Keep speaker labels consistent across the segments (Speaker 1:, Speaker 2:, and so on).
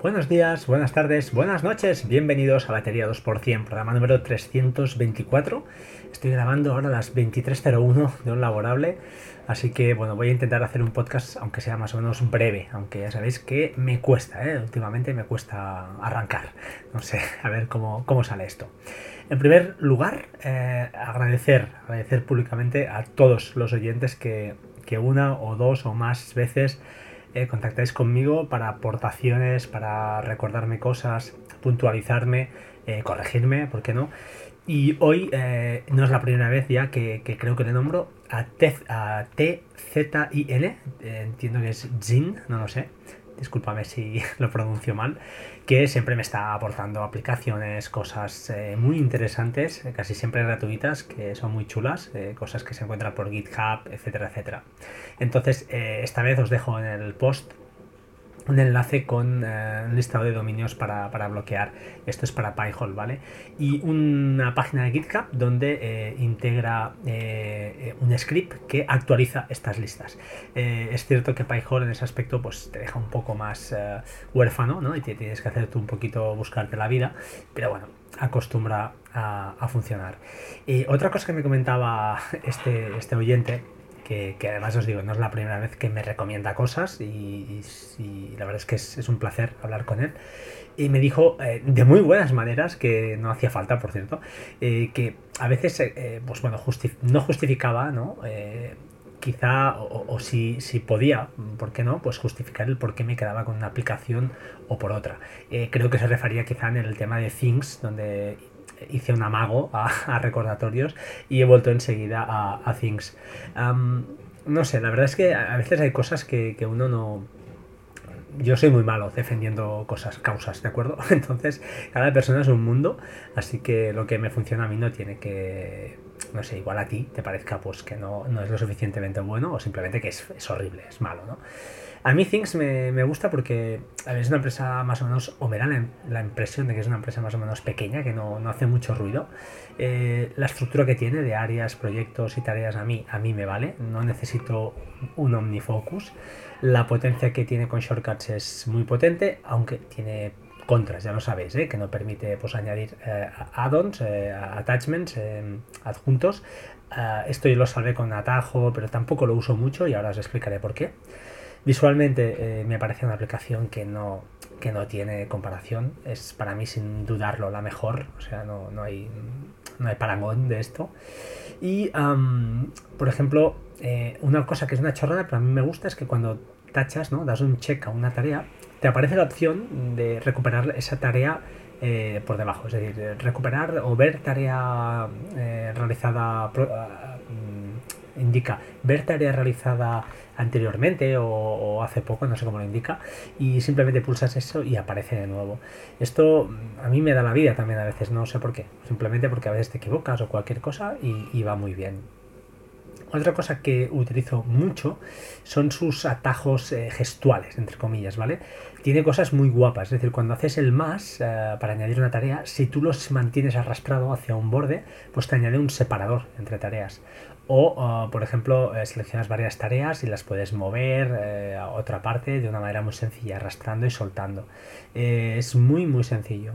Speaker 1: Buenos días, buenas tardes, buenas noches, bienvenidos a Batería 2%, programa número 324. Estoy grabando ahora a las 23.01 de un laborable, así que bueno, voy a intentar hacer un podcast aunque sea más o menos breve, aunque ya sabéis que me cuesta, ¿eh? últimamente me cuesta arrancar. No sé, a ver cómo, cómo sale esto. En primer lugar, eh, agradecer, agradecer públicamente a todos los oyentes que, que una o dos o más veces eh, contactáis conmigo para aportaciones, para recordarme cosas, puntualizarme, eh, corregirme, ¿por qué no? Y hoy eh, no es la primera vez ya que, creo que le nombro a, a TZIN, entiendo que es Zin, no lo sé, discúlpame si lo pronuncio mal, que siempre me está aportando aplicaciones, cosas eh, muy interesantes, eh, casi siempre gratuitas, que son muy chulas, eh, cosas que se encuentran por GitHub, etcétera, etcétera. Entonces, esta vez os dejo en el post un enlace con eh, un listado de dominios para, bloquear. Esto es para PyHole, ¿vale? Y una página de GitHub donde eh, integra eh, un script que actualiza estas listas. es cierto que PyHole en ese aspecto pues te deja un poco más huérfano, ¿no? Y tienes que hacerte un poquito buscarte la vida, pero bueno, acostumbra a, a funcionar. otra cosa que me comentaba este, este oyente que, además os digo, no es la primera vez que me recomienda cosas y, la verdad es que es, un placer hablar con él. Y me dijo eh, de muy buenas maneras, que no hacía falta, por cierto, eh, que a veces, eh, pues bueno, no justificaba, ¿no? quizá, o, si, si, podía, ¿por qué no? Pues justificar el por qué me quedaba con una aplicación o por otra. creo que se refería quizá en el tema de Things, donde hice un amago a, recordatorios y he vuelto enseguida a, Things. no sé, la verdad es que a veces hay cosas que, uno no, yo soy muy malo defendiendo cosas, causas, ¿de acuerdo? Entonces, cada persona es un mundo, así que lo que me funciona a mí no tiene que, no sé, igual a ti te parezca pues que no, no es lo suficientemente bueno o simplemente que es, es horrible, es malo, ¿no? A mí Things me, gusta porque es una empresa más o menos, o me da la, impresión de que es una empresa más o menos pequeña, que no, hace mucho ruido. Eh, la estructura que tiene de áreas, proyectos y tareas a mí, a mí me vale, no necesito un OmniFocus. La potencia que tiene con Shortcuts es muy potente, aunque tiene contras, ya lo sabéis, ¿eh? que no permite pues, añadir eh, add-ons, attachments, adjuntos. esto yo lo salvé con atajo, pero tampoco lo uso mucho y ahora os explicaré por qué. Visualmente eh, me parece una aplicación que no, que no tiene comparación. Es para mí sin dudarlo la mejor. O sea, no, no hay, no hay parangón de esto. Y, por ejemplo, eh, una cosa que es una chorrada, pero a mí me gusta, es que cuando tachas, ¿no? das un check a una tarea, te aparece la opción de recuperar esa tarea eh, por debajo. Es decir, recuperar o ver tarea realizada, mm, indica ver tarea realizada anteriormente o, hace poco, no sé cómo lo indica, y simplemente pulsas eso y aparece de nuevo. Esto mm, a mí me da la vida también a veces, no sé por qué, simplemente porque a veces te equivocas o cualquier cosa y, va muy bien. Otra cosa que utilizo mucho son sus atajos eh, gestuales, entre comillas, ¿vale? Tiene cosas muy guapas, es decir, cuando haces el más eh, para añadir una tarea, si tú los mantienes arrastrado hacia un borde, pues te añade un separador entre tareas. O, ah, por ejemplo, eh, seleccionas varias tareas y las puedes mover a otra parte de una manera muy sencilla, arrastrando y soltando. Es muy, muy sencillo.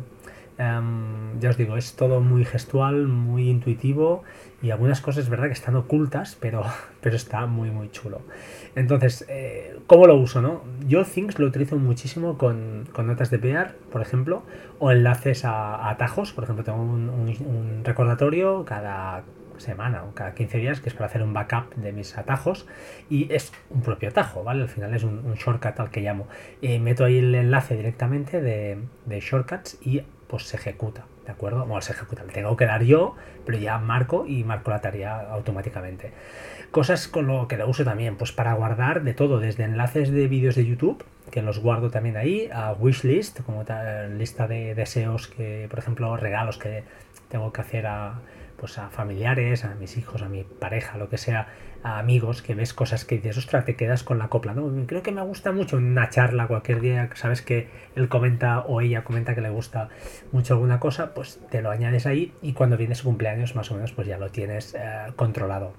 Speaker 1: Em, ya os digo, es todo muy gestual, muy intuitivo y algunas cosas verdad que están ocultas, pero, pero está muy, muy chulo. Entonces, ¿cómo lo uso? No? Yo Things lo utilizo muchísimo con, notas de PR, por ejemplo, o enlaces a, atajos. Por ejemplo, tengo un recordatorio cada semana o cada 15 días, que es para hacer un backup de mis atajos y es un propio atajo, ¿vale? Al final es un, shortcut al que llamo. Eh, meto ahí el enlace directamente de, shortcuts y pues se ejecuta, ¿de acuerdo? Bueno, se ejecuta, le tengo que dar yo, pero ya marco y marco la tarea automáticamente. Cosas con lo que lo uso también, pues para guardar de todo, desde enlaces de vídeos de YouTube, que los guardo también ahí, a wishlist, como tal, lista de deseos que, por ejemplo, regalos que tengo que hacer a, pues a familiares, a mis hijos, a mi pareja, lo que sea, a amigos, que ves cosas que dices, ostras, te quedas con la copla, ¿no? Creo que me gusta mucho una charla cualquier día, sabes que él comenta o ella comenta que le gusta mucho alguna cosa, pues te lo añades ahí y cuando viene su cumpleaños más o menos pues ya lo tienes eh, controlado.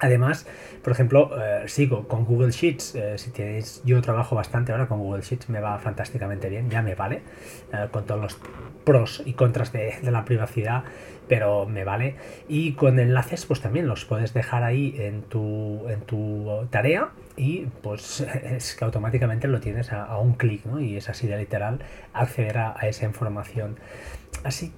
Speaker 1: Además, por ejemplo, eh, sigo con Google Sheets. Eh, si tenéis, yo trabajo bastante ahora con Google Sheets, me va fantásticamente bien, ya me vale, eh, con todos los pros y contras de, la privacidad, pero me vale. Y con enlaces, pues también los puedes dejar ahí en tu, en tu tarea y pues es que automáticamente lo tienes a, un clic, ¿no? Y es así de literal acceder a esa información así,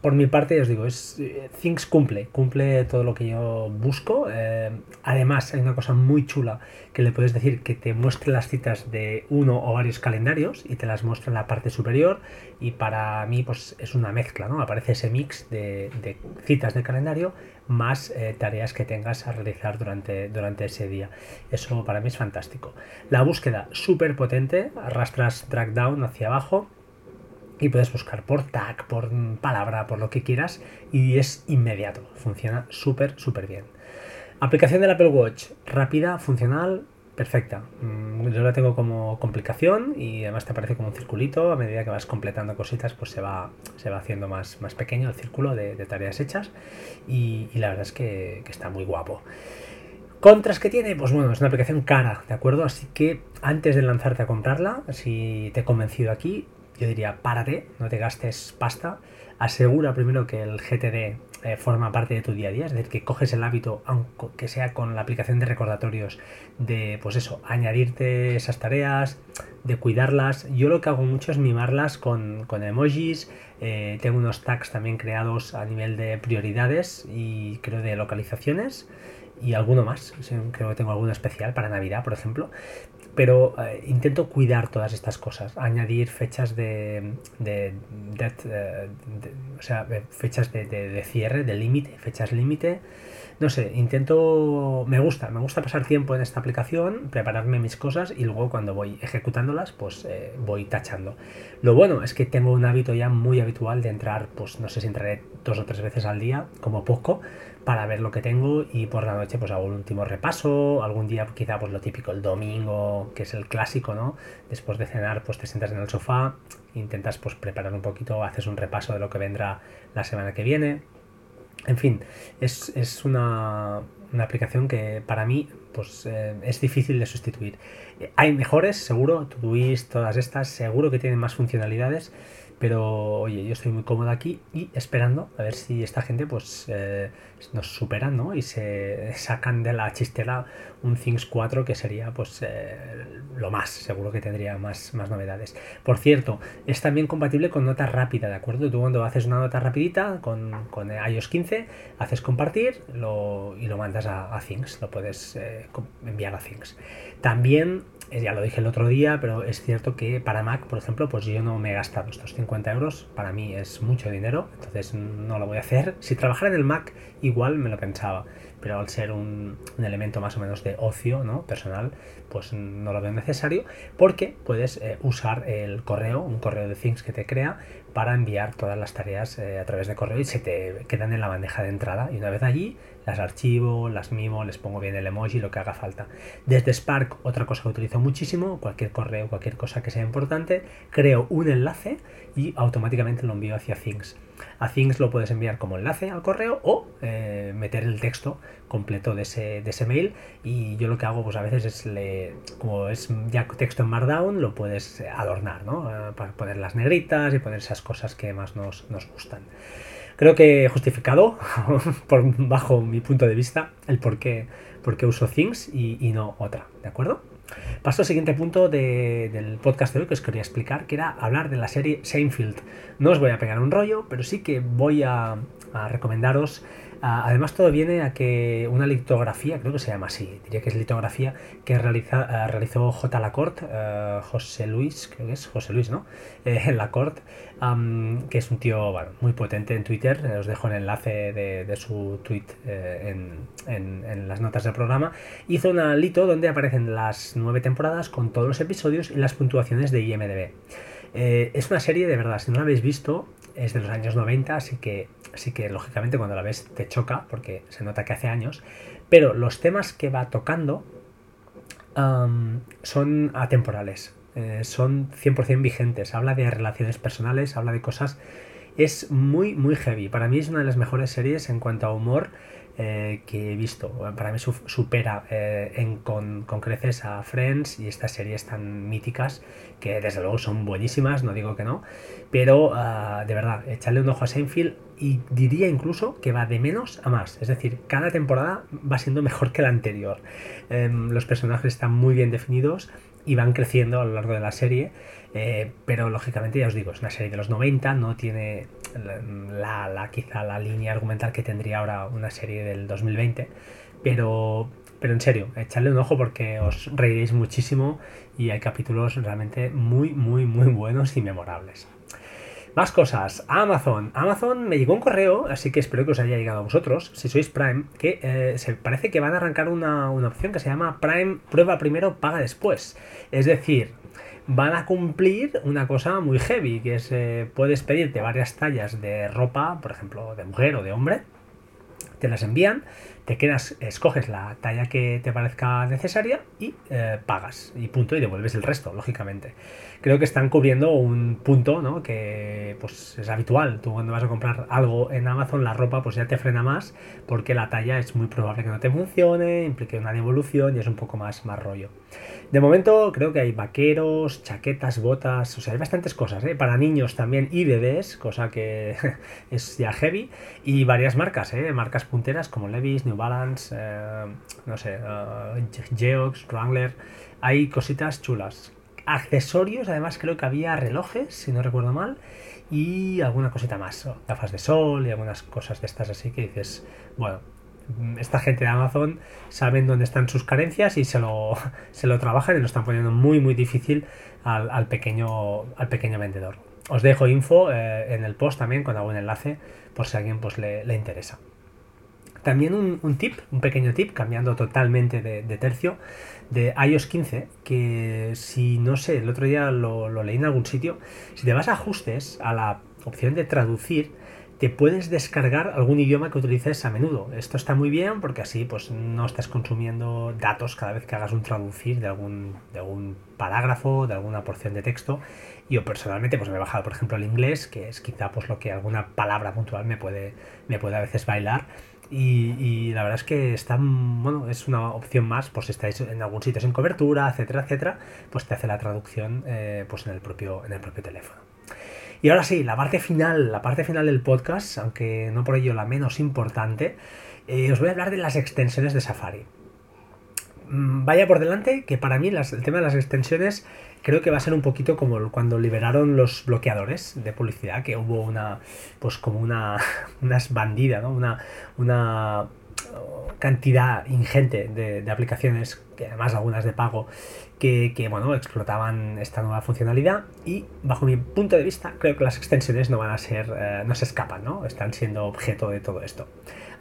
Speaker 1: por mi parte, os digo, es eh, Things cumple, cumple todo lo que yo busco. Eh, además, hay una cosa muy chula que le puedes decir que te muestre las citas de uno o varios calendarios y te las muestra en la parte superior. Y para mí, pues es una mezcla, ¿no? Aparece ese mix de, citas de calendario más eh, tareas que tengas a realizar durante, durante ese día. Eso para mí es fantástico. La búsqueda súper potente, arrastras drag down hacia abajo y puedes buscar por tag, por palabra, por lo que quieras y es inmediato. Funciona súper, súper bien. Aplicación del Apple Watch, rápida, funcional, perfecta. Mm, yo la tengo como complicación y además te aparece como un circulito. A medida que vas completando cositas, pues se va, se va haciendo más, más pequeño el círculo de, tareas hechas y, la verdad es que, que está muy guapo. ¿Contras que tiene? Pues bueno, es una aplicación cara, ¿de acuerdo? Así que antes de lanzarte a comprarla, si te he convencido aquí, yo diría, párate, no te gastes pasta, asegura primero que el GTD eh, forma parte de tu día a día, es decir, que coges el hábito, aunque sea con la aplicación de recordatorios, de, pues eso, añadirte esas tareas, de cuidarlas. Yo lo que hago mucho es mimarlas con, emojis, eh, tengo unos tags también creados a nivel de prioridades y creo de localizaciones y alguno más. Creo que tengo alguno especial para Navidad, por ejemplo pero eh, intento cuidar todas estas cosas, añadir fechas de, de, eh, o sea, fechas de, cierre, de límite, fechas límite. No sé, intento, me gusta, me gusta pasar tiempo en esta aplicación, prepararme mis cosas y luego cuando voy ejecutándolas, pues eh, voy tachando. Lo bueno es que tengo un hábito ya muy habitual de entrar, pues no sé si entraré dos o tres veces al día, como poco, para ver lo que tengo y por la noche pues hago un último repaso, algún día quizá pues lo típico el domingo, que es el clásico, ¿no? Después de cenar pues te sientas en el sofá, intentas pues preparar un poquito, haces un repaso de lo que vendrá la semana que viene. En fin, es, una, aplicación que para mí pues eh, es difícil de sustituir. Hay mejores, seguro, Todoist, todas estas, seguro que tienen más funcionalidades, pero oye, yo estoy muy cómodo aquí y esperando a ver si esta gente pues eh, nos superan ¿no? y se sacan de la chistera un Things 4 que sería pues eh, lo más, seguro que tendría más, más novedades. Por cierto, es también compatible con nota rápida, ¿de acuerdo? Tú cuando haces una nota rapidita con, con iOS 15, haces compartir lo, y lo mandas a, Things, lo puedes eh, enviar a Things. También ya lo dije el otro día, pero es cierto que para Mac, por ejemplo, pues yo no me he gastado estos 50 euros. Para mí es mucho dinero, entonces no lo voy a hacer. Si trabajara en el Mac, igual me lo pensaba, pero al ser un, elemento más o menos de ocio ¿no? personal, pues no lo veo necesario porque puedes eh, usar el correo, un correo de Things que te crea para enviar todas las tareas eh, a través de correo y se te quedan en la bandeja de entrada y una vez allí las archivo, las mimo, les pongo bien el emoji, lo que haga falta. Desde Spark, otra cosa que utilizo muchísimo, cualquier correo, cualquier cosa que sea importante, creo un enlace y automáticamente lo envío hacia Things. A Things lo puedes enviar como enlace al correo o eh, meter el texto completo de ese, de ese, mail y yo lo que hago pues a veces es le, como es ya texto en Markdown lo puedes adornar ¿no? Eh, para poner las negritas y poner esas cosas que más nos, nos gustan creo que he justificado por bajo mi punto de vista el por qué, por qué uso Things y, no otra ¿de acuerdo? Paso al siguiente punto del podcast de hoy que os quería explicar, que era hablar de la serie Seinfeld. No os voy a pegar un rollo, pero sí que voy a, recomendaros además, todo viene a que una litografía, creo que se llama así, diría que es litografía, que realiza, realizó J. Lacorte, uh, José Luis, creo que es José Luis, ¿no? Eh, Lacorte, que es un tío muy potente en Twitter. Eh, os dejo el enlace de, su tweet eh, en, las notas del programa. Hizo una lito donde aparecen las nueve temporadas con todos los episodios y las puntuaciones de IMDb. Eh, es una serie de verdad, si no la habéis visto, es de los años 90, así que, así que lógicamente cuando la ves te choca porque se nota que hace años. Pero los temas que va tocando son atemporales eh, son 100% vigentes. Habla de relaciones personales, habla de cosas... Es muy, muy heavy. Para mí es una de las mejores series en cuanto a humor eh, que he visto. Para mí supera eh, con, creces a Friends y estas series tan míticas que desde luego son buenísimas, no digo que no, pero ah, de verdad, echarle un ojo a Seinfeld y diría incluso que va de menos a más. Es decir, cada temporada va siendo mejor que la anterior. Em, los personajes están muy bien definidos y van creciendo a lo largo de la serie. Eh, pero lógicamente ya os digo, es una serie de los 90, no tiene la, quizá la línea argumental que tendría ahora una serie del 2020, pero, pero en serio, echadle un ojo porque os reiréis muchísimo y hay capítulos realmente muy, muy, muy buenos y memorables. Más cosas. Amazon. Amazon me llegó un correo, así que espero que os haya llegado a vosotros, si sois Prime, que eh, se parece que van a arrancar una, una opción que se llama Prime Prueba primero, paga después. Es decir, van a cumplir una cosa muy heavy, que es eh, puedes pedirte varias tallas de ropa, por ejemplo, de mujer o de hombre, te las envían, te quedas, escoges la talla que te parezca necesaria y eh, pagas y punto y devuelves el resto, lógicamente. Creo que están cubriendo un punto, ¿no? Que pues es habitual. Tú cuando vas a comprar algo en Amazon, la ropa pues ya te frena más porque la talla es muy probable que no te funcione, implique una devolución y es un poco más, más rollo. De momento creo que hay vaqueros, chaquetas, botas, o sea, hay bastantes cosas, ¿eh? Para niños también y bebés, cosa que es ya heavy, y varias marcas, ¿eh? Marcas punteras como Levi's, New Balance, eh, no sé, uh, Geox, Wrangler, hay cositas chulas. Accesorios, además creo que había relojes, si no recuerdo mal, y alguna cosita más, gafas de sol y algunas cosas de estas así que dices, bueno, esta gente de Amazon saben dónde están sus carencias y se lo, se lo trabajan y lo están poniendo muy muy difícil al, pequeño, al pequeño vendedor. Os dejo info eh, en el post también con algún enlace por si a alguien pues, le, interesa. También un, tip, un pequeño tip, cambiando totalmente de, tercio, de iOS 15, que si no sé, el otro día lo, lo leí en algún sitio, si te vas a ajustes a la opción de traducir, te puedes descargar algún idioma que utilices a menudo. Esto está muy bien porque así pues no estás consumiendo datos cada vez que hagas un traducir de algún, de algún parágrafo, de alguna porción de texto. Yo personalmente pues me he bajado por ejemplo el inglés, que es quizá pues lo que alguna palabra puntual me puede, me puede a veces bailar. Y, la verdad es que está, bueno, es una opción más, por si estáis en algún sitio sin cobertura, etcétera, etcétera, pues te hace la traducción eh, pues en el propio, en el propio teléfono. Y ahora sí, la parte final, la parte final del podcast, aunque no por ello la menos importante, eh, os voy a hablar de las extensiones de Safari. Mm, vaya por delante que para mí el tema de las extensiones creo que va a ser un poquito como cuando liberaron los bloqueadores de publicidad, que hubo una, pues como una, una bandida, ¿no? Una, una cantidad ingente de, aplicaciones, que además algunas de pago, que, bueno, explotaban esta nueva funcionalidad y bajo mi punto de vista creo que las extensiones no van a ser, eh, no se escapan, ¿no? Están siendo objeto de todo esto.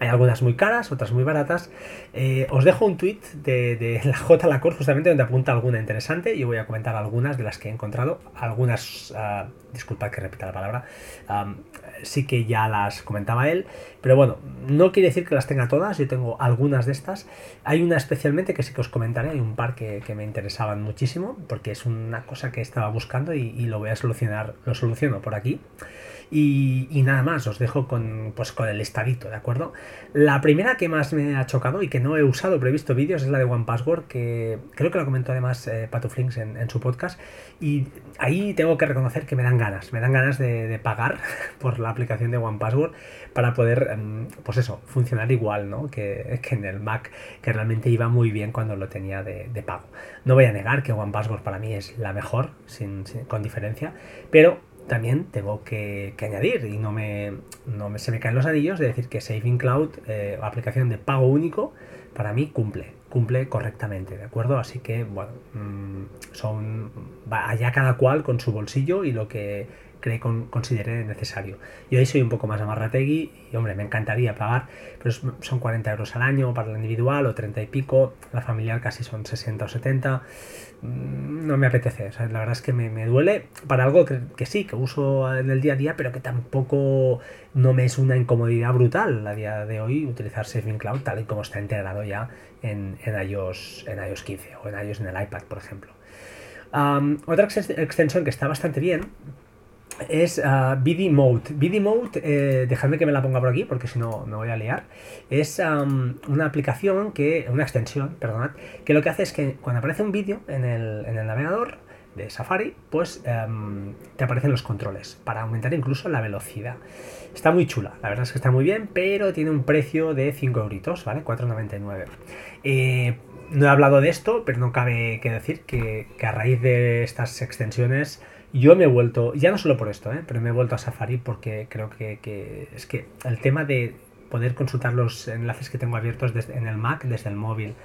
Speaker 1: Hay algunas muy caras, otras muy baratas. Eh, os dejo un tweet de, la J. Lacor justamente donde apunta alguna interesante y voy a comentar algunas de las que he encontrado. Algunas, uh, disculpad que repita la palabra, sí que ya las comentaba él, pero bueno, no quiere decir que las tenga todas, yo tengo algunas de estas. Hay una especialmente que sí que os comentaré, hay un par que, me interesaban muchísimo, porque es una cosa que estaba buscando y, y lo voy a solucionar, lo soluciono por aquí. Y, nada más, os dejo con, pues, con el listadito, ¿de acuerdo? La primera que más me ha chocado y que no he usado, pero he visto vídeos, es la de One Password, que creo que lo comentó además eh, Patuflinks en, su podcast. Y ahí tengo que reconocer que me dan ganas, me dan ganas de, pagar por la aplicación de One Password para poder, em, pues eso, funcionar igual, ¿no? Que, en el Mac, que realmente iba muy bien cuando lo tenía de, pago. No voy a negar que One Password para mí es la mejor, sin, con diferencia, pero también tengo que, añadir, y no me, no me, se me caen los anillos, de decir que Saving Cloud, eh, aplicación de pago único, para mí cumple, cumple correctamente, ¿de acuerdo? Así que, bueno, mm, son allá cada cual con su bolsillo y lo que cree con, considere necesario. Yo ahí soy un poco más amarrategui y, hombre, me encantaría pagar, pero son 40 euros al año para la individual o 30 y pico, la familiar casi son 60 o 70. Mm, no me apetece, la verdad es que me, duele para algo que, sí, que uso en el día a día, pero que tampoco no me es una incomodidad brutal a día de hoy utilizar Saving Cloud tal y como está integrado ya en, en, iOS, en iOS 15 o en iOS en el iPad, por ejemplo. otra extensión que está bastante bien es uh, BD Mode. BD Mode, eh, dejadme que me la ponga por aquí porque si no me voy a liar. Es una aplicación que, una extensión, perdonad, que lo que hace es que cuando aparece un vídeo en el, en el navegador de Safari, pues em, te aparecen los controles para aumentar incluso la velocidad. Está muy chula, la verdad es que está muy bien, pero tiene un precio de 5 euritos, ¿vale? 4,99. Eh, no he hablado de esto, pero no cabe que decir que, a raíz de estas extensiones yo me he vuelto, ya no solo por esto, ¿eh? pero me he vuelto a Safari porque creo que, es que el tema de poder consultar los enlaces que tengo abiertos en el Mac desde el móvil,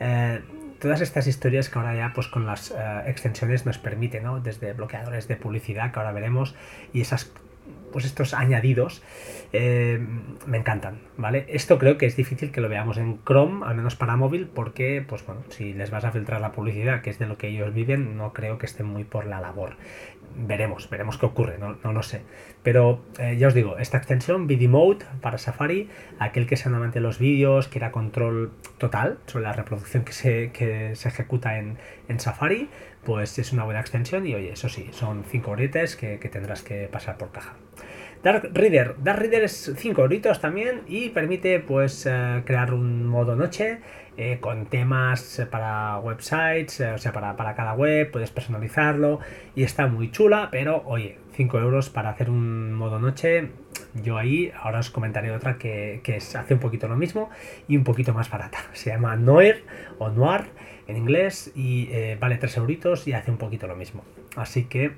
Speaker 1: eh, todas estas historias que ahora ya pues con las eh, extensiones nos permiten, ¿no? Desde bloqueadores de publicidad que ahora veremos y esas pues estos añadidos eh, me encantan, ¿vale? Esto creo que es difícil que lo veamos en Chrome, al menos para móvil, porque, pues bueno, si les vas a filtrar la publicidad, que es de lo que ellos viven, no creo que estén muy por la labor. Veremos, veremos qué ocurre, no, lo sé. Pero eh, ya os digo, esta extensión, BD Mode para Safari, aquel que sea amante de los vídeos, quiera control total sobre la reproducción que se, que se ejecuta en, en Safari, pues es una buena extensión y oye, eso sí, son 5 horitas que, tendrás que pasar por caja. Dark Reader. Dark Reader es 5 horitos también y permite pues eh, crear un modo noche eh, con temas para websites, eh, o sea, para, cada web, puedes personalizarlo y está muy chula, pero oye, 5 euros para hacer un modo noche, yo ahí ahora os comentaré otra que, que hace un poquito lo mismo y un poquito más barata. Se llama Noir o Noir en inglés y vale 3 euritos y hace un poquito lo mismo. Así que,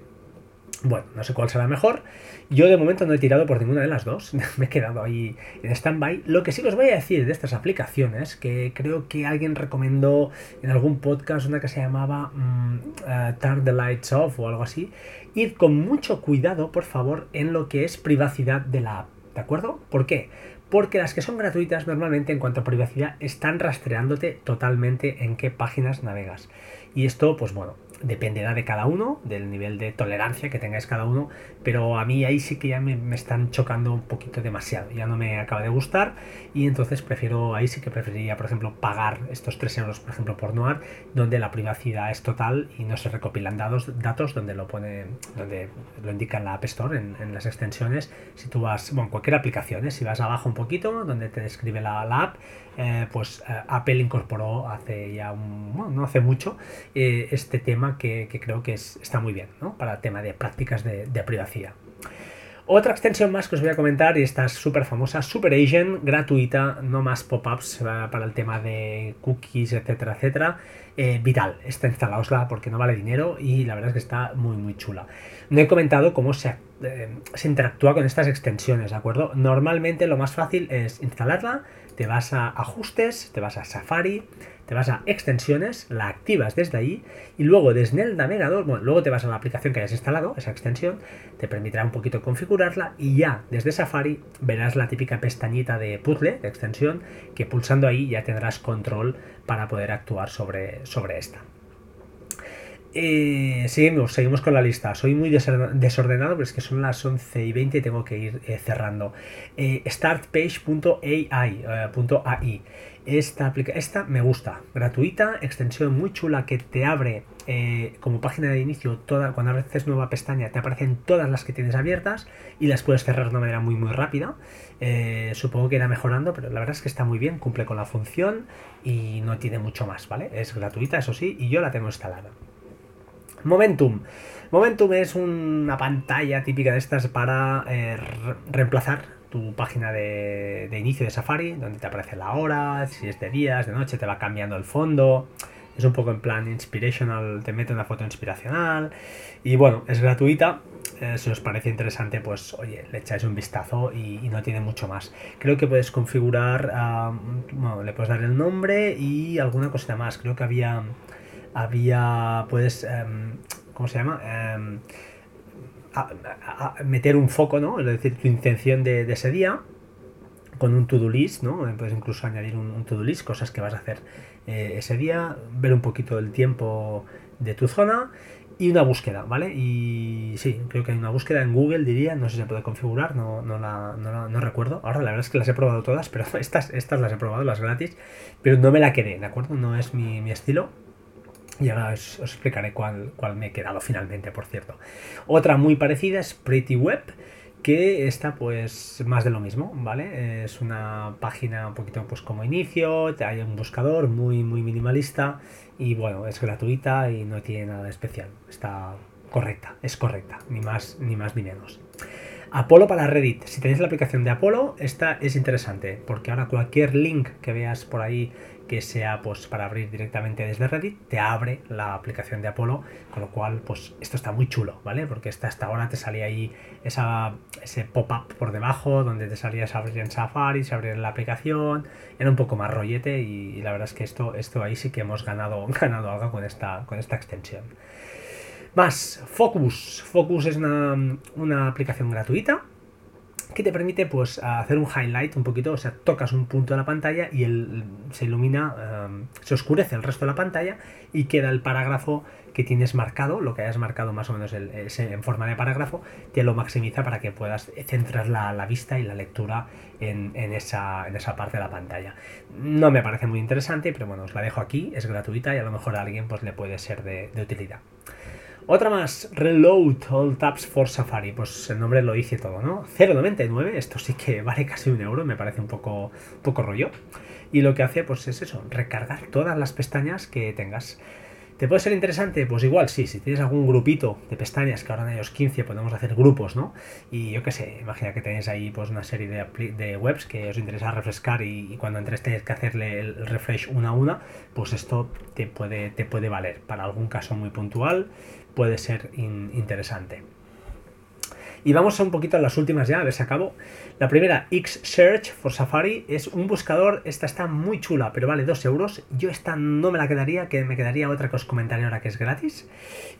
Speaker 1: bueno, no sé cuál será mejor. Yo de momento no he tirado por ninguna de las dos, me he quedado ahí en stand-by. Lo que sí os voy a decir de estas aplicaciones, que creo que alguien recomendó en algún podcast una que se llamaba mm, eh, Turn the Lights Off o algo así, ir con mucho cuidado, por favor, en lo que es privacidad de la app. ¿De acuerdo? ¿Por qué? porque las que son gratuitas normalmente en cuanto a privacidad están rastreándote totalmente en qué páginas navegas. Y esto, pues bueno, dependerá de cada uno, del nivel de tolerancia que tengáis cada uno, pero a mí ahí sí que ya me, están chocando un poquito demasiado, ya no me acaba de gustar y entonces prefiero, ahí sí que preferiría, por ejemplo, pagar estos 3 euros, por ejemplo, por Noir, donde la privacidad es total y no se recopilan datos, donde lo pone, donde lo indica la App Store, en, las extensiones, si tú vas, bueno, cualquier aplicación, ¿eh? si vas abajo un poquito, donde te describe la, app, eh, pues eh, Apple incorporó hace ya bueno, no hace mucho este tema que, creo que está muy bien. Para el tema de prácticas de privacidad. Otra extensión más que os voy a comentar, y esta es súper famosa, Super Agent, gratuita, no más pop-ups para el tema de cookies, etcétera, etcétera. Eh, vital, esta instalaosla porque no vale dinero y la verdad es que está muy, muy chula. No he comentado cómo se, eh, se interactúa con estas extensiones, ¿de acuerdo? Normalmente lo más fácil es instalarla, te vas a ajustes, te vas a Safari, te vas a extensiones, la activas desde ahí y luego desde el navegador, bueno, luego te vas a la aplicación que hayas instalado, esa extensión, te permitirá un poquito configurarla y ya desde Safari verás la típica pestañita de puzzle, de extensión, que pulsando ahí ya tendrás control para poder actuar sobre, sobre esta. Eh, seguimos, con la lista. Soy muy desordenado, pero es que son las 11 y 20 y tengo que ir eh, cerrando. Eh, startpage.ai. Eh, esta, esta me gusta, gratuita, extensión muy chula que te abre como página de inicio toda, cuando haces nueva pestaña te aparecen todas las que tienes abiertas y las puedes cerrar de una manera muy muy rápida. supongo que irá mejorando, pero la verdad es que está muy bien, cumple con la función y no tiene mucho más, ¿vale? Es gratuita, eso sí, y yo la tengo instalada. Momentum. Momentum es una pantalla típica de estas para eh, reemplazar tu página de, inicio de Safari, donde te aparece la hora, si es de días, de noche, te va cambiando el fondo. Es un poco en plan inspirational, te mete una foto inspiracional. Y bueno, es gratuita. Eh, si os parece interesante, pues oye, le echáis un vistazo y, no tiene mucho más. Creo que puedes configurar, bueno, le puedes dar el nombre y alguna cosita más. Creo que había había, puedes, em, ¿cómo se llama? Em, meter un foco, ¿no? Es decir, tu intención de, ese día con un to-do list, ¿no? Puedes incluso añadir un, to-do list, cosas que vas a hacer eh, ese día, ver un poquito el tiempo de tu zona y una búsqueda, ¿vale? Y sí, creo que hay una búsqueda en Google, diría, no sé si se puede configurar, no, no, la, no, recuerdo. Ahora la verdad es que las he probado todas, pero estas, estas las he probado, las gratis, pero no me la quedé, ¿de acuerdo? No es mi, mi estilo Y ahora os, explicaré cuál, cuál, me he quedado finalmente, por cierto. Otra muy parecida es Pretty Web, que está pues más de lo mismo, ¿vale? Es una página un poquito pues como inicio, hay un buscador muy muy minimalista y bueno, es gratuita y no tiene nada especial. Está correcta, es correcta, ni más ni más ni menos. Apolo para Reddit. Si tenéis la aplicación de Apolo, esta es interesante, porque ahora cualquier link que veas por ahí que sea pues para abrir directamente desde Reddit, te abre la aplicación de Apolo, con lo cual pues esto está muy chulo, ¿vale? Porque hasta, hasta ahora te salía ahí esa, ese pop-up por debajo, donde te salías a abrir en Safari, se abrir la aplicación, era un poco más rollete y, la verdad es que esto, esto ahí sí que hemos ganado, ganado algo con esta, con esta extensión. Más, Focus. Focus es una, aplicación gratuita que te permite pues hacer un highlight un poquito, o sea, tocas un punto de la pantalla y el, se ilumina, em, se oscurece el resto de la pantalla y queda el parágrafo que tienes marcado, lo que hayas marcado más o menos en forma de parágrafo, te lo maximiza para que puedas centrar la, vista y la lectura en, esa, en esa parte de la pantalla. No me parece muy interesante, pero bueno, os la dejo aquí, es gratuita y a lo mejor a alguien pues le puede ser de utilidad. Otra más, Reload All Tabs for Safari. Pues el nombre lo dice todo, ¿no? 0.99, esto sí que vale casi un euro, me parece un poco, poco rollo. Y lo que hace, pues es eso, recargar todas las pestañas que tengas. ¿Te puede ser interesante? Pues igual sí, si tienes algún grupito de pestañas, que ahora en ellos 15 podemos hacer grupos, ¿no? Y yo qué sé, imagina que tenéis ahí pues una serie de, webs que os interesa refrescar y, cuando entres tenéis que hacerle el refresh una a una, pues esto te puede, te puede valer para algún caso muy puntual, puede ser interesante. Y vamos a un poquito a las últimas ya, a ver si acabo. La primera, X-Search for Safari, es un buscador, esta está muy chula, pero vale 2 euros. Yo esta no me la quedaría, que me quedaría otra que os comentaré ahora que es gratis.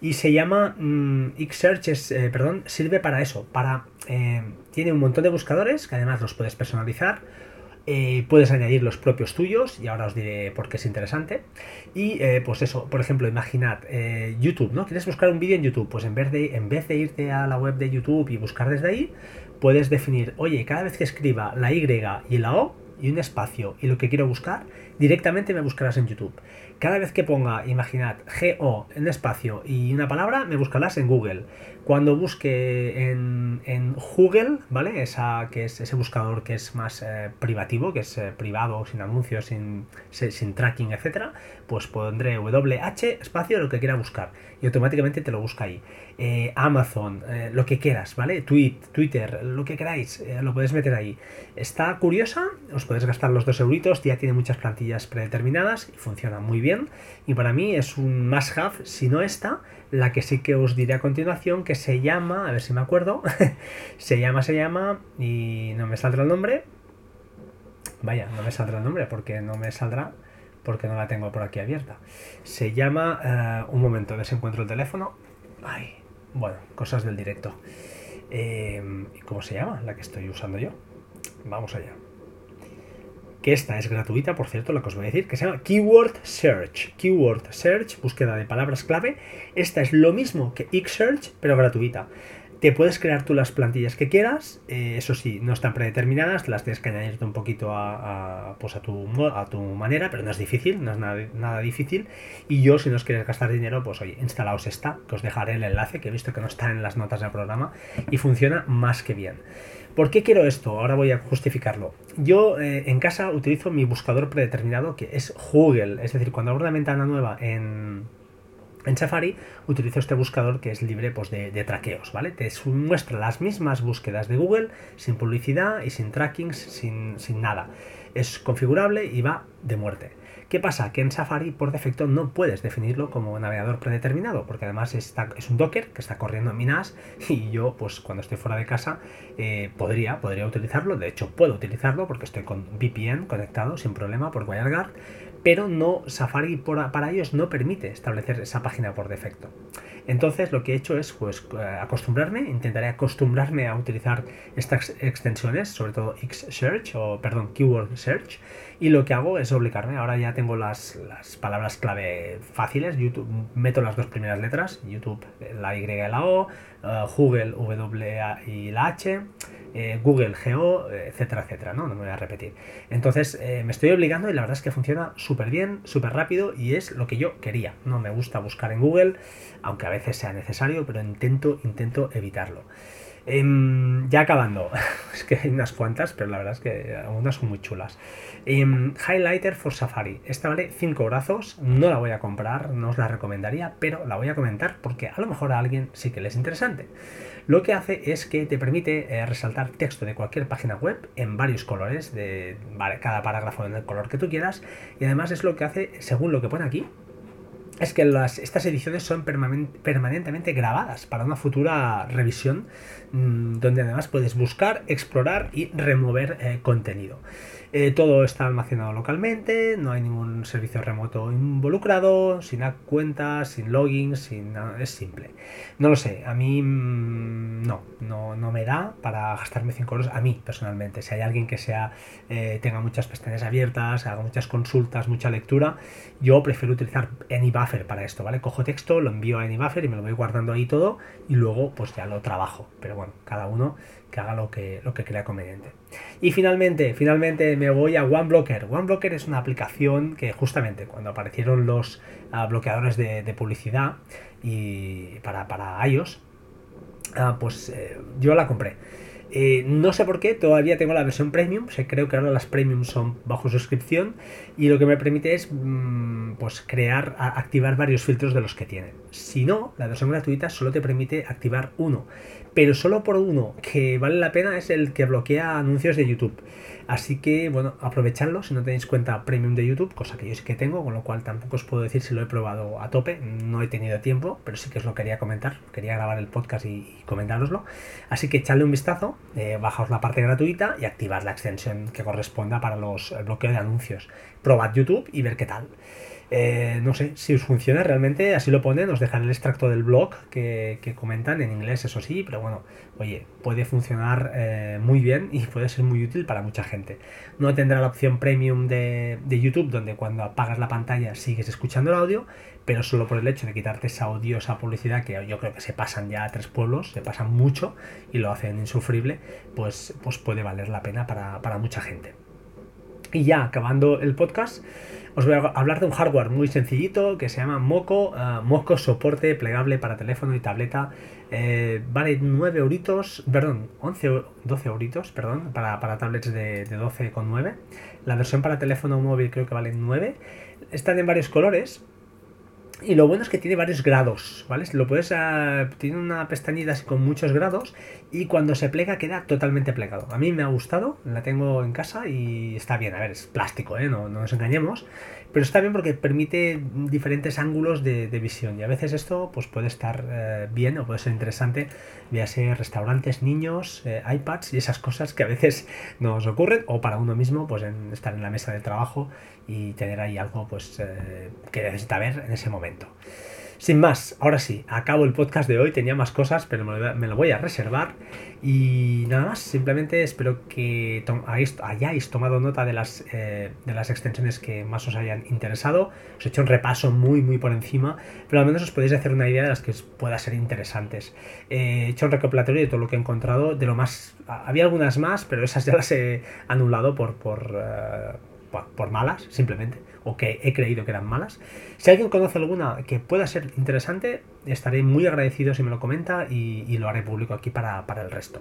Speaker 1: Y se llama mm, X-Search, eh, perdón, sirve para eso, para... Eh, tiene un montón de buscadores, que además los puedes personalizar eh, puedes añadir los propios tuyos y ahora os diré por qué es interesante. Y eh, pues eso, por ejemplo, imaginad eh, YouTube, ¿no? ¿Quieres buscar un vídeo en YouTube? Pues en vez, de, en vez de irte a la web de YouTube y buscar desde ahí, puedes definir, oye, cada vez que escriba la Y y la O y un espacio y lo que quiero buscar, directamente me buscarás en YouTube. Cada vez que ponga, imaginad, GO en espacio y una palabra, me buscarás en Google. Cuando busque en, Google, ¿vale? Esa, que es ese buscador que es más eh, privativo, que es eh, privado, sin anuncios, sin, sin tracking, etcétera, pues pondré WH espacio lo que quiera buscar y automáticamente te lo busca ahí. Eh, Amazon, lo que quieras, ¿vale? Tweet, Twitter, lo que queráis, lo puedes meter ahí. Está curiosa, os podéis gastar los dos euritos, ya tiene muchas plantillas predeterminadas y funciona muy bien. Y para mí es un must have, si no está, la que sí que os diré a continuación, que se llama, a ver si me acuerdo, se llama, se llama, y no me saldrá el nombre. Vaya, no me saldrá el nombre porque no me saldrá, porque no la tengo por aquí abierta. Se llama, eh, un momento, desencuentro el teléfono. Ay, bueno, cosas del directo. Eh, ¿Cómo se llama la que estoy usando yo? Vamos allá que esta es gratuita, por cierto, lo que os voy a decir, que se llama Keyword Search. Keyword Search, búsqueda de palabras clave. Esta es lo mismo que Xsearch, pero gratuita. Te puedes crear tú las plantillas que quieras, eh, eso sí, no están predeterminadas, las tienes que añadirte un poquito a, pues a, tu, a tu manera, pero no es difícil, no es nada, difícil. Y yo, si no os queréis gastar dinero, pues oye, instalaos esta, que os dejaré el enlace, que he visto que no está en las notas del programa, y funciona más que bien. ¿Por qué quiero esto? Ahora voy a justificarlo. Yo eh, en casa utilizo mi buscador predeterminado que es Google. Es decir, cuando abro una ventana nueva en, en Safari, utilizo este buscador que es libre pues, de, traqueos, ¿vale? Te muestra las mismas búsquedas de Google sin publicidad y sin trackings, sin, sin nada. Es configurable y va de muerte. ¿Qué pasa? Que en Safari por defecto no puedes definirlo como navegador predeterminado, porque además es un Docker que está corriendo en mi NAS y yo, pues cuando estoy fuera de casa, eh, podría, podría utilizarlo. De hecho, puedo utilizarlo porque estoy con VPN conectado sin problema por WireGuard, pero no Safari para ellos no permite establecer esa página por defecto. Entonces lo que he hecho es pues eh, acostumbrarme, intentaré acostumbrarme a utilizar estas extensiones, sobre todo Xsearch o perdón, Keyword Search, y lo que hago es obligarme. Ahora ya tengo las, palabras clave fáciles, YouTube, meto las dos primeras letras, YouTube la Y y la O, uh, Google W y la H, eh, Google Geo, etcétera, etcétera, ¿no? No me voy a repetir. Entonces eh, me estoy obligando y la verdad es que funciona súper bien, súper rápido y es lo que yo quería. No me gusta buscar en Google, aunque a veces sea necesario, pero intento, intento evitarlo. Em, ya acabando, es que hay unas cuantas, pero la verdad es que algunas son muy chulas. Em, highlighter for Safari. Esta vale 5 brazos, no la voy a comprar, no os la recomendaría, pero la voy a comentar porque a lo mejor a alguien sí que le es interesante. Lo que hace es que te permite eh, resaltar texto de cualquier página web en varios colores, de cada parágrafo en el color que tú quieras, y además es lo que hace, según lo que pone aquí, es que las, estas ediciones son permanentemente grabadas para una futura revisión mm, donde además puedes buscar, explorar y remover eh, contenido. Eh, todo está almacenado localmente, no hay ningún servicio remoto involucrado, sin cuentas, sin login, sin nada, es simple. No lo sé, a mí mm, no, no, no, me da para gastarme 5 euros, a mí personalmente. Si hay alguien que sea, eh, tenga muchas pestañas abiertas, haga muchas consultas, mucha lectura, yo prefiero utilizar AnyBuffer para esto, ¿vale? Cojo texto, lo envío a AnyBuffer y me lo voy guardando ahí todo y luego pues ya lo trabajo. Pero bueno, cada uno que haga lo que, lo que crea conveniente. Y finalmente, finalmente me voy a OneBlocker. OneBlocker es una aplicación que justamente cuando aparecieron los ah, bloqueadores de, publicidad y para, para iOS, ah, pues eh, yo la compré. Eh, no sé por qué, todavía tengo la versión premium, creo que ahora las premium son bajo suscripción y lo que me permite es mm, pues crear, activar varios filtros de los que tiene. Si no, la versión gratuita solo te permite activar uno, pero solo por uno que vale la pena es el que bloquea anuncios de YouTube. Así que, bueno, aprovechadlo si no tenéis cuenta premium de YouTube, cosa que yo sí que tengo, con lo cual tampoco os puedo decir si lo he probado a tope, no he tenido tiempo, pero sí que os lo quería comentar, quería grabar el podcast y, comentároslo. Así que echadle un vistazo, eh, bajaos la parte gratuita y activad la extensión que corresponda para los el bloqueo de anuncios. Probad YouTube y ver qué tal. Eh, no sé si os funciona realmente, así lo ponen, os dejan el extracto del blog que, comentan en inglés, eso sí, pero bueno, oye, puede funcionar eh, muy bien y puede ser muy útil para mucha gente. No tendrá la opción premium de, YouTube, donde cuando apagas la pantalla sigues escuchando el audio, pero solo por el hecho de quitarte esa odiosa publicidad que yo creo que se pasan ya a tres pueblos, se pasan mucho y lo hacen insufrible, pues, pues puede valer la pena para, para mucha gente. Y ya acabando el podcast, os voy a hablar de un hardware muy sencillito que se llama Moco, uh, Moco soporte plegable para teléfono y tableta. Eh, vale 9 euritos, perdón, 11, 12 euritos, perdón, para, para tablets de, de 12,9. La versión para teléfono móvil creo que vale 9. Están en varios colores, y lo bueno es que tiene varios grados, ¿vale? Lo puedes. Ah, tiene una pestañita así con muchos grados y cuando se plega queda totalmente plegado. A mí me ha gustado, la tengo en casa y está bien. A ver, es plástico, ¿eh? No, no nos engañemos. Pero está bien porque permite diferentes ángulos de, visión y a veces esto pues puede estar eh, bien o puede ser interesante, ser restaurantes, niños, eh, iPads y esas cosas que a veces nos ocurren o para uno mismo pues en estar en la mesa de trabajo y tener ahí algo pues eh, que necesita ver en ese momento. Sin más, ahora sí, acabo el podcast de hoy, tenía más cosas, pero me lo voy a reservar. Y nada más, simplemente espero que hayáis tomado nota de las, eh, de las extensiones que más os hayan interesado. Os he hecho un repaso muy, muy por encima, pero al menos os podéis hacer una idea de las que pueda ser interesantes. he hecho un recopilatorio de todo lo que he encontrado, de lo más... Había algunas más, pero esas ya las he anulado por... por eh, por malas, simplemente, o que he creído que eran malas. Si alguien conoce alguna que pueda ser interesante, estaré muy agradecido si me lo comenta y, lo haré público aquí para, para, el resto.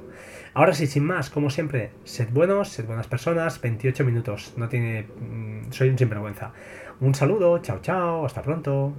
Speaker 1: Ahora sí, sin más, como siempre, sed buenos, sed buenas personas, 28 minutos, no tiene... Mm, soy un sinvergüenza. Un saludo, chao chao, hasta pronto.